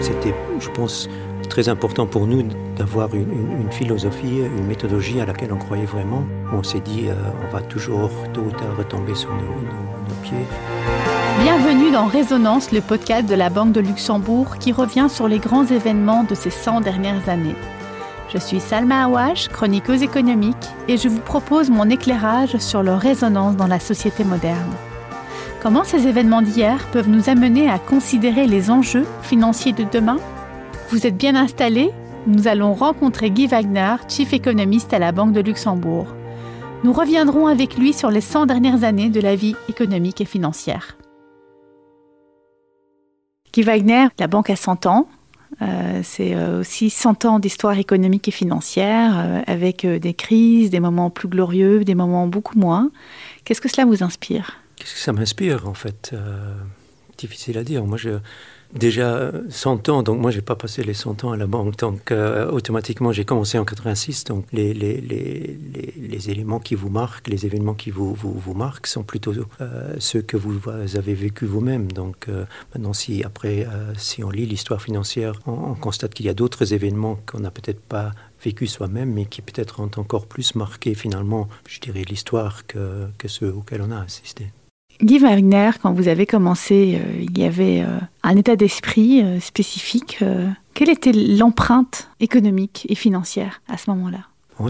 C'était, je pense, très important pour nous d'avoir une, philosophie, une méthodologie à laquelle on croyait vraiment. On s'est dit, euh, on va toujours tôt ou tard retomber sur nos, pieds. Bienvenue dans Résonance, le podcast de la Banque de Luxembourg qui revient sur les grands événements de ces 100 dernières années. Je suis Salma Awash, chroniqueuse économique, et je vous propose mon éclairage sur leur résonance dans la société moderne. Comment ces événements d'hier peuvent nous amener à considérer les enjeux financiers de demain? Vous êtes bien installés? Nous allons rencontrer Guy Wagner, chief économiste à la Banque de Luxembourg. Nous reviendrons avec lui sur les 100 dernières années de la vie économique et financière. Guy Wagner, la banque a 100 ans, euh, c'est euh, aussi 100 ans d'histoire économique et financière, euh, avec des crises, des moments plus glorieux, des moments beaucoup moins. Qu'est-ce que cela vous inspire? Qu'est-ce que ça m'inspire en fait Difficile à dire. Moi, je, déjà 100 ans, donc moi j'ai pas passé les 100 ans à la banque, donc euh, automatiquement j'ai commencé en 86, donc les, les, les, les, éléments qui vous marquent, les événements qui vous, vous, vous marquent sont plutôt euh, ceux que vous, avez vécu vous-même. Donc euh, maintenant si après, si on lit l'histoire financière, on, constate qu'il y a d'autres événements qu'on n'a peut-être pas vécu soi-même, mais qui peut-être ont encore plus marqué finalement, je dirais, l'histoire que, que ceux auxquels on a assisté. Guy Wagner, quand vous avez commencé, euh, il y avait euh, un état d'esprit euh, spécifique. quelle était l'empreinte économique et financière à ce moment-là?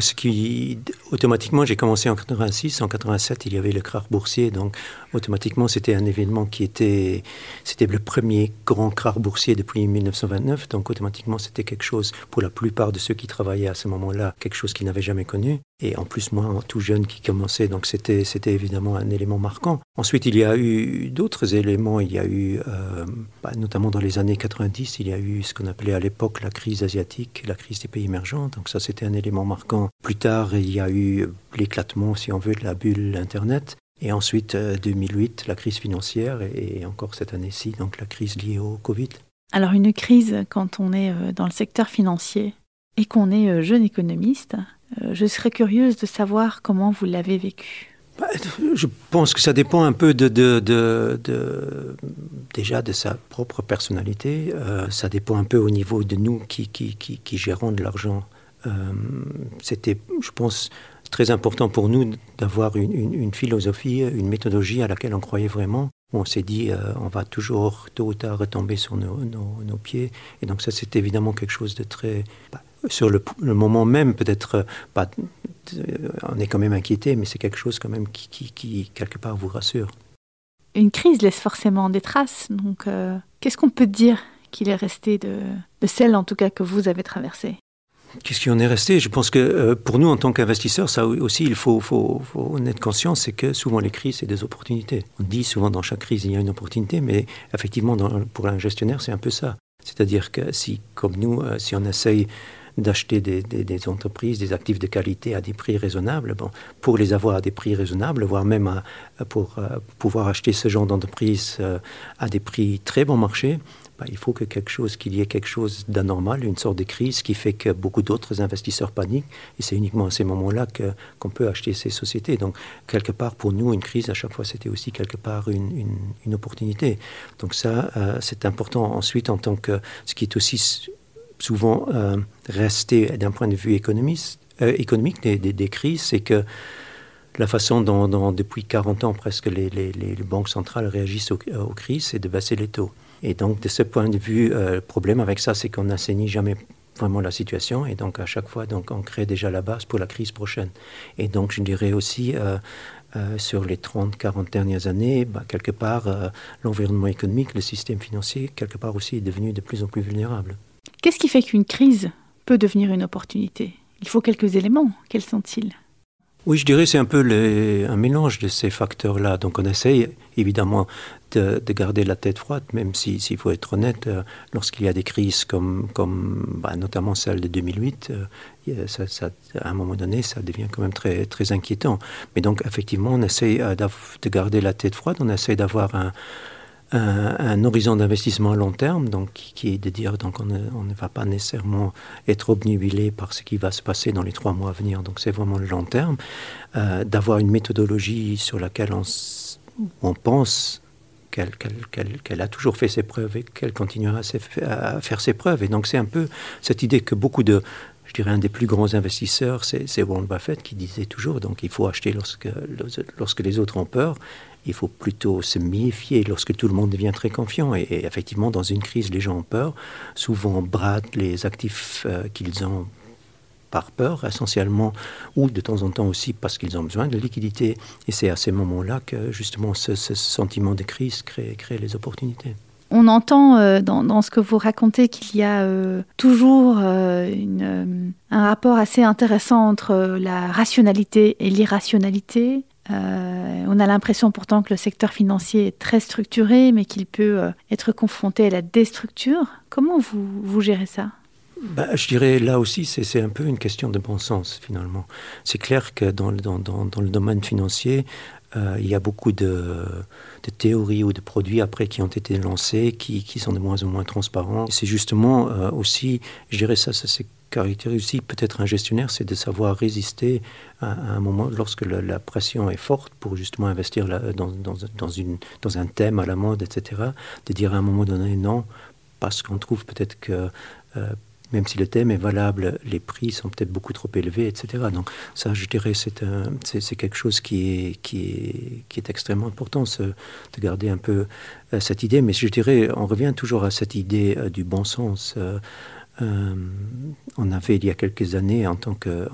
Ce qui, automatiquement, j'ai commencé en 86. En 87, il y avait le krach boursier. Donc, automatiquement, c'était un événement qui était, c'était le premier grand krach boursier depuis 1929. Donc, automatiquement, c'était quelque chose, pour la plupart de ceux qui travaillaient à ce moment-là, quelque chose qu'ils n'avaient jamais connu. Et en plus, moi, tout jeune qui commençait, donc c'était, c'était évidemment un élément marquant. Ensuite, il y a eu d'autres éléments. Il y a eu, euh, bah, notamment dans les années 90, il y a eu ce qu'on appelait à l'époque la crise asiatique, la crise des pays émergents. Donc ça, c'était un élément marquant. Plus tard, il y a eu l'éclatement, si on veut, de la bulle Internet. Et ensuite, 2008, euh, la crise financière et encore cette année-ci, donc la crise liée au Covid. Alors une crise, quand on est euh, dans le secteur financier et qu'on est jeune économiste, euh, je serais curieuse de savoir comment vous l'avez vécu. Bah, je pense que ça dépend un peu de, de, déjà de sa propre personnalité. Euh, ça dépend un peu au niveau de nous qui, qui, qui, gérons de l'argent. Euh, c'était, je pense, très important pour nous d'avoir une, philosophie, une méthodologie à laquelle on croyait vraiment. On s'est dit, on va toujours tôt ou tard retomber sur nos, pieds. Et donc ça, c'est évidemment quelque chose de très... Bah, sur le, moment même, peut-être euh, euh, on est quand même inquiété, mais c'est quelque chose quand même qui, quelque part vous rassure. Une crise laisse forcément des traces, donc euh, qu'est-ce qu'on peut dire qu'il est resté de celle en tout cas que vous avez traversée? Qu'est-ce qui en est resté? Je pense que pour nous, en tant qu'investisseurs, ça aussi, il faut, faut, faut en être conscient, c'est que souvent les crises, c'est des opportunités. On dit souvent dans chaque crise, il y a une opportunité, mais effectivement, pour un gestionnaire, c'est un peu ça. C'est-à-dire que si, comme nous, si on essaye d'acheter des, entreprises, des actifs de qualité à des prix raisonnables. Bon, pour les avoir à des prix raisonnables, voire même pour euh, pouvoir acheter ce genre d'entreprise euh, à des prix très bon marché, bah, il faut que qu'il y ait quelque chose d'anormal, une sorte de crise qui fait que beaucoup d'autres investisseurs paniquent. Et c'est uniquement à ces moments-là qu'on peut acheter ces sociétés. Donc, quelque part, pour nous, une crise, à chaque fois, c'était aussi quelque part une, une, opportunité. Donc ça, euh, c'est important. Ensuite, en tant que... Ce qui est aussi souvent euh, resté d'un point de vue euh, économique des, des, crises, c'est que la façon dont, depuis 40 ans presque les, les, banques centrales réagissent aux, crises, c'est de baisser les taux. Et donc de ce point de vue, euh, le problème avec ça, c'est qu'on n'assainit jamais vraiment la situation et donc à chaque fois donc on crée déjà la base pour la crise prochaine. Et donc je dirais aussi sur les 30-40 dernières années, bah, quelque part l'environnement économique, le système financier, quelque part aussi est devenu de plus en plus vulnérable. Qu'est-ce qui fait qu'une crise peut devenir une opportunité? Il faut quelques éléments. Quels sont-ils? Oui, je dirais c'est un peu un mélange de ces facteurs-là. Donc on essaye évidemment de, garder la tête froide, même s'il faut être honnête, euh, lorsqu'il y a des crises comme, comme bah, notamment celle de 2008, euh, à un moment donné, ça devient quand même très, très inquiétant. Mais donc effectivement, on essaye euh, de garder la tête froide, on essaye d'avoir un un, horizon d'investissement à long terme, donc qui est de dire donc on ne, va pas nécessairement être obnubilé par ce qui va se passer dans les trois mois à venir. Donc c'est vraiment le long terme, euh, d'avoir une méthodologie sur laquelle on, pense qu'elle a toujours fait ses preuves et qu'elle continuera à, faire ses preuves. Et donc c'est un peu cette idée que beaucoup de, un des plus grands investisseurs, c'est Warren Buffett qui disait toujours, donc il faut acheter lorsque, lorsque les autres ont peur. Il faut plutôt se méfier lorsque tout le monde devient très confiant. Et, effectivement, dans une crise, les gens ont peur, souvent bradent les actifs euh, qu'ils ont par peur essentiellement, ou de temps en temps aussi parce qu'ils ont besoin de liquidité. Et c'est à ces moments-là que justement ce, sentiment de crise crée, crée les opportunités. On entend euh, dans, ce que vous racontez qu'il y a euh, toujours euh, un rapport assez intéressant entre la rationalité et l'irrationalité. on a l'impression pourtant que le secteur financier est très structuré, mais qu'il peut être confronté à la déstructure. Comment vous gérez ça? Bah, je dirais là aussi, c'est un peu une question de bon sens finalement. C'est clair que dans, le domaine financier, euh, il y a beaucoup de, théories ou de produits après qui ont été lancés, qui, sont de moins en moins transparents. C'est justement euh, aussi, je dirais ça, ça c'est caractérise aussi peut-être un gestionnaire, c'est de savoir résister à, un moment lorsque la, pression est forte pour justement investir dans un thème à la mode, etc. De dire à un moment donné non, parce qu'on trouve peut-être que euh, même si le thème est valable, les prix sont peut-être beaucoup trop élevés, etc. Donc ça, je dirais, c'est, quelque chose qui est extrêmement important, de garder un peu euh, cette idée. Mais je dirais, on revient toujours à cette idée euh, du bon sens. Euh, euh, on avait, il y a quelques années, en tant, que,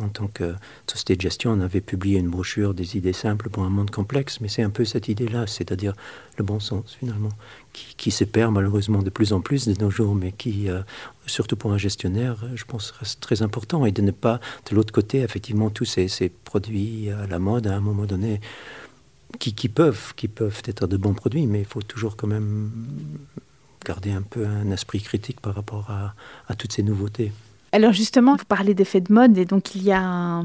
société de gestion, on avait publié une brochure des idées simples pour un monde complexe, mais c'est un peu cette idée-là, c'est-à-dire le bon sens, finalement, qui, se perd malheureusement de plus en plus de nos jours, mais qui, euh, surtout pour un gestionnaire, je pense, reste très important, et de ne pas, de l'autre côté, effectivement, tous ces, produits à la mode, à un moment donné, qui, peuvent, qui peuvent être de bons produits, mais il faut toujours quand même garder un peu un esprit critique par rapport à, toutes ces nouveautés. Alors justement, vous parlez d'effet de mode et donc il y a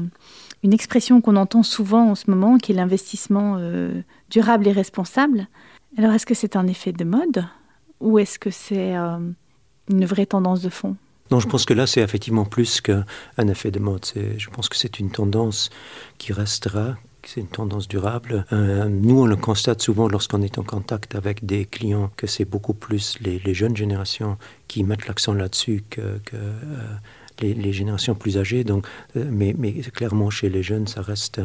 une expression qu'on entend souvent en ce moment qui est l'investissement euh, durable et responsable. Alors est-ce que c'est un effet de mode ou est-ce que c'est euh, une vraie tendance de fond? Non, je pense que là, c'est effectivement plus qu'un effet de mode. Je pense que c'est une tendance qui restera, c'est une tendance durable. Euh, nous, on le constate souvent lorsqu'on est en contact avec des clients que c'est beaucoup plus les, jeunes générations qui mettent l'accent là-dessus que, euh, les, générations plus âgées. Donc, euh, mais, clairement, chez les jeunes, ça reste,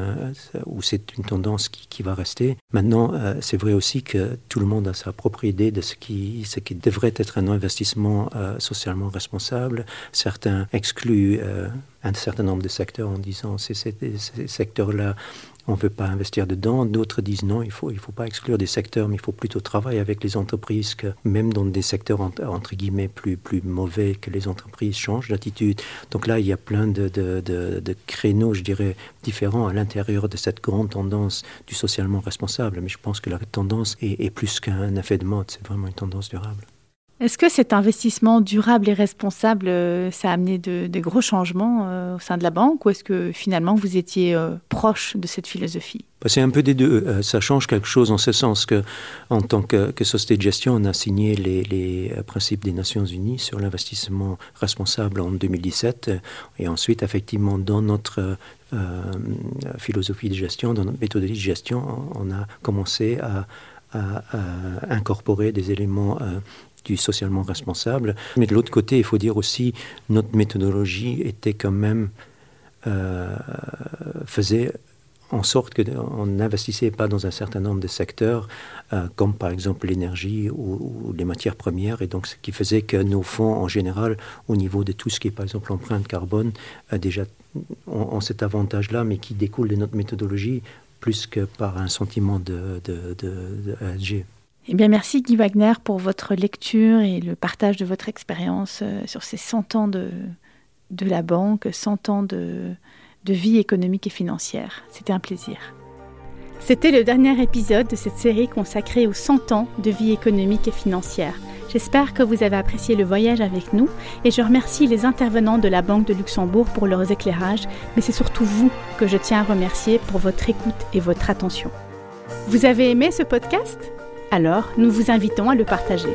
ou c'est une tendance qui, va rester. Maintenant, c'est vrai aussi que tout le monde a sa propre idée de ce qui, ce qui devrait être un investissement socialement responsable. Certains excluent un certain nombre de secteurs en disant ces, ces secteurs-là on ne veut pas investir dedans. D'autres disent non, il ne faut, il faut pas exclure des secteurs, mais il faut plutôt travailler avec les entreprises, que même dans des secteurs entre, guillemets plus, plus mauvais, que les entreprises changent d'attitude. Donc là, il y a plein de, de, créneaux, je dirais, différents à l'intérieur de cette grande tendance du socialement responsable. Mais je pense que la tendance est, est plus qu'un effet de mode, c'est vraiment une tendance durable. Est-ce que cet investissement durable et responsable, euh, ça a amené de, gros changements euh, au sein de la banque ou est-ce que finalement vous étiez euh, proche de cette philosophie? Bah, C'est un peu des deux. ça change quelque chose en ce sens que, en tant que, société de gestion, on a signé les, principes des Nations Unies sur l'investissement responsable en 2017 et ensuite, effectivement, dans notre philosophie de gestion, dans notre méthodologie de gestion, on a commencé à, incorporer des éléments du socialement responsable. Mais de l'autre côté, il faut dire aussi, notre méthodologie était quand même, euh, faisait en sorte qu'on n'investissait pas dans un certain nombre de secteurs, euh, comme par exemple l'énergie ou, les matières premières, et donc ce qui faisait que nos fonds, en général, au niveau de tout ce qui est par exemple empreinte carbone, euh, déjà ont, cet avantage-là, mais qui découle de notre méthodologie plus que par un sentiment de, de, de, de eh bien, merci Guy Wagner pour votre lecture et le partage de votre expérience euh, sur ces 100 ans de, de la banque, 100 ans de, de vie économique et financière. C'était un plaisir. C'était le dernier épisode de cette série consacrée aux 100 ans de vie économique et financière. J'espère que vous avez apprécié le voyage avec nous et je remercie les intervenants de la Banque de Luxembourg pour leurs éclairages, mais c'est surtout vous que je tiens à remercier pour votre écoute et votre attention. Vous avez aimé ce podcast? Alors nous vous invitons à le partager.